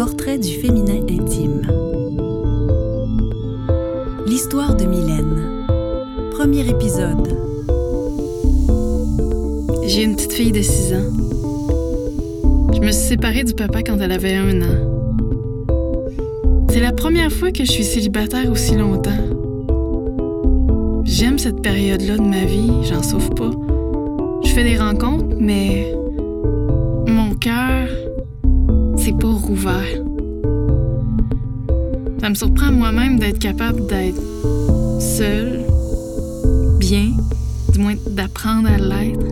Portrait du féminin intime. L'histoire de Mylène. Premier épisode. J'ai une petite fille de 6 ans. Je me suis séparée du papa quand elle avait un an. C'est la première fois que je suis célibataire aussi longtemps. J'aime cette période-là de ma vie, j'en sauve pas. Je fais des rencontres, mais me surprend moi-même d'être capable d'être seule, bien, du moins d'apprendre à l'être.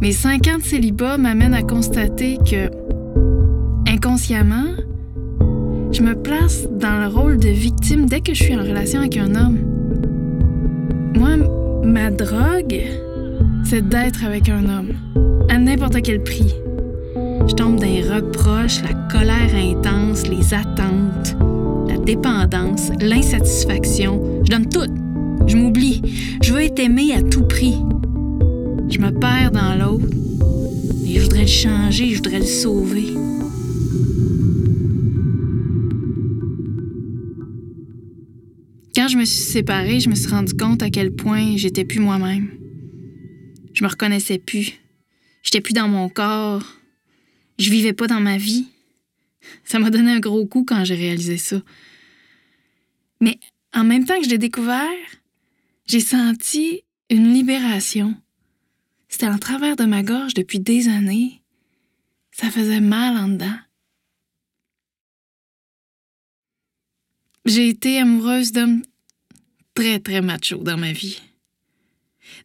Mes cinq ans de célibat m'amènent à constater que, inconsciemment, je me place dans le rôle de victime dès que je suis en relation avec un homme. Moi, ma drogue, c'est d'être avec un homme, à n'importe quel prix. Je tombe dans les reproches, la colère intense, les attentes, la dépendance, l'insatisfaction. Je donne tout. Je m'oublie. Je veux être aimé à tout prix. Je me perds dans l'autre. Et je voudrais le changer, je voudrais le sauver. Quand je me suis séparée, je me suis rendu compte à quel point j'étais plus moi-même. Je me reconnaissais plus. J'étais plus dans mon corps. Je vivais pas dans ma vie. Ça m'a donné un gros coup quand j'ai réalisé ça. Mais en même temps que je l'ai découvert, j'ai senti une libération. C'était en travers de ma gorge depuis des années. Ça faisait mal en dedans. J'ai été amoureuse d'hommes très, très machos dans ma vie.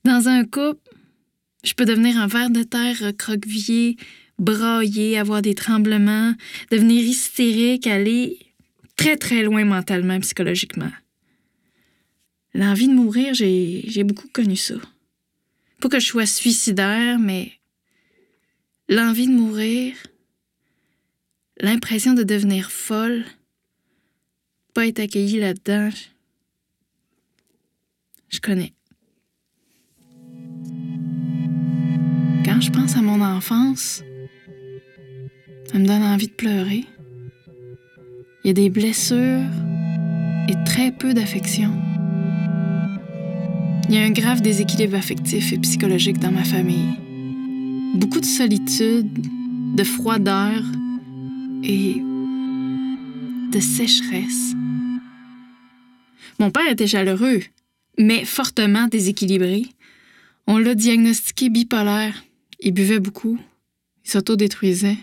Dans un couple, je peux devenir un ver de terre recroquevillé, brailler, avoir des tremblements, devenir hystérique, aller très très loin mentalement, psychologiquement. L'envie de mourir, j'ai beaucoup connu ça. Pas que je sois suicidaire, mais l'envie de mourir, l'impression de devenir folle, pas être accueillie là-dedans, je connais. Quand je pense à mon enfance, ça me donne envie de pleurer. Il y a des blessures et très peu d'affection. Il y a un grave déséquilibre affectif et psychologique dans ma famille. Beaucoup de solitude, de froideur et de sécheresse. Mon père était chaleureux, mais fortement déséquilibré. On l'a diagnostiqué bipolaire. Il buvait beaucoup. Il s'autodétruisait.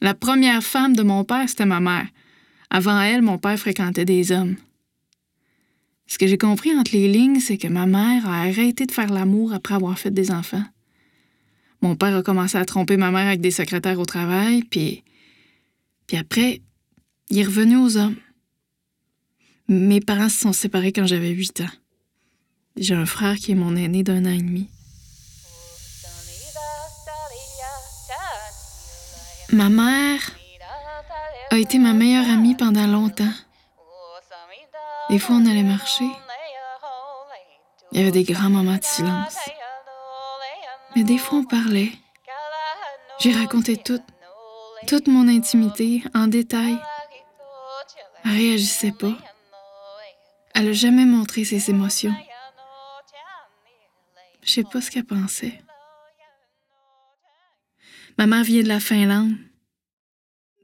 La première femme de mon père, c'était ma mère. Avant elle, mon père fréquentait des hommes. Ce que j'ai compris entre les lignes, c'est que ma mère a arrêté de faire l'amour après avoir fait des enfants. Mon père a commencé à tromper ma mère avec des secrétaires au travail, puis. Puis après, il est revenu aux hommes. Mes parents se sont séparés quand j'avais 8 ans. J'ai un frère qui est mon aîné d'un an et demi. Ma mère a été ma meilleure amie pendant longtemps. Des fois, on allait marcher. Il y avait des grands moments de silence. Mais des fois, on parlait. J'ai raconté tout, toute mon intimité en détail. Elle réagissait pas. Elle n'a jamais montré ses émotions. Je sais pas ce qu'elle pensait. Ma mère vient de la Finlande.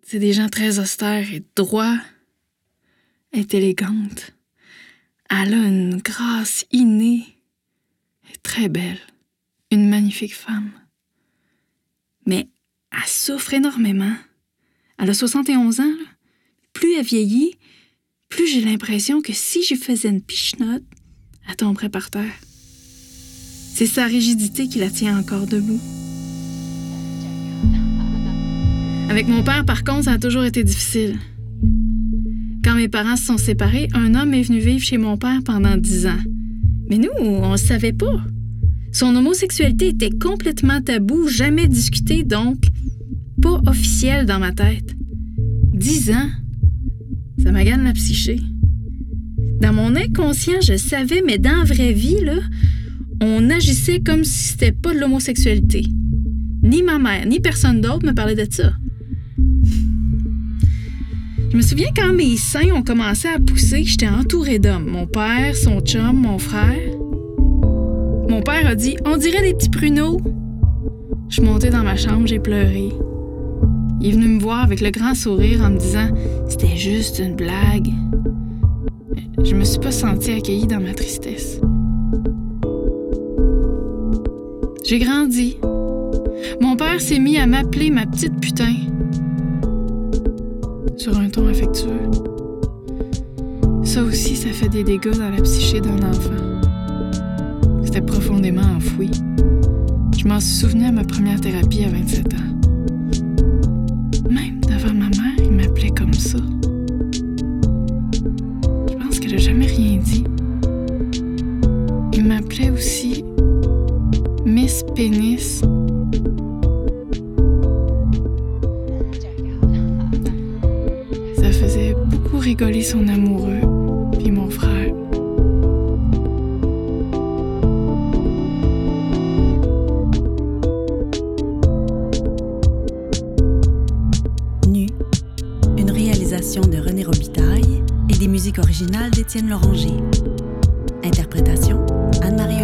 C'est des gens très austères et droits. Élégante. Elle a une grâce innée. Est très belle. Une magnifique femme. Mais elle souffre énormément. Elle a 71 ans. Plus elle vieillit, plus j'ai l'impression que si je faisais une pichenote, elle tomberait par terre. C'est sa rigidité qui la tient encore debout. Avec mon père, par contre, ça a toujours été difficile. Quand mes parents se sont séparés, un homme est venu vivre chez mon père pendant dix ans. Mais nous, on ne savait pas. Son homosexualité était complètement tabou, jamais discuté, donc pas officiel dans ma tête. Dix ans, ça m'agane la psyché. Dans mon inconscient, je savais, mais dans la vraie vie, là, on agissait comme si c'était pas de l'homosexualité. Ni ma mère, ni personne d'autre me parlait de ça. Je me souviens quand mes seins ont commencé à pousser, j'étais entourée d'hommes. Mon père, son chum, mon frère. Mon père a dit On dirait des petits pruneaux. Je suis montée dans ma chambre, j'ai pleuré. Il est venu me voir avec le grand sourire en me disant C'était juste une blague. Je me suis pas sentie accueillie dans ma tristesse. J'ai grandi. Mon père s'est mis à m'appeler ma petite putain sur un ton affectueux. Ça aussi, ça fait des dégâts dans la psyché d'un enfant. C'était profondément enfoui. Je m'en souvenais à ma première thérapie à 27 ans. Même devant ma mère, il m'appelait comme ça. Je pense qu'elle n'a jamais rien dit. Il m'appelait aussi Miss Pénis rigoler son amoureux, puis mon frère. Nu, une réalisation de René Robitaille et des musiques originales d'Étienne Loranger. Interprétation Anne-Marie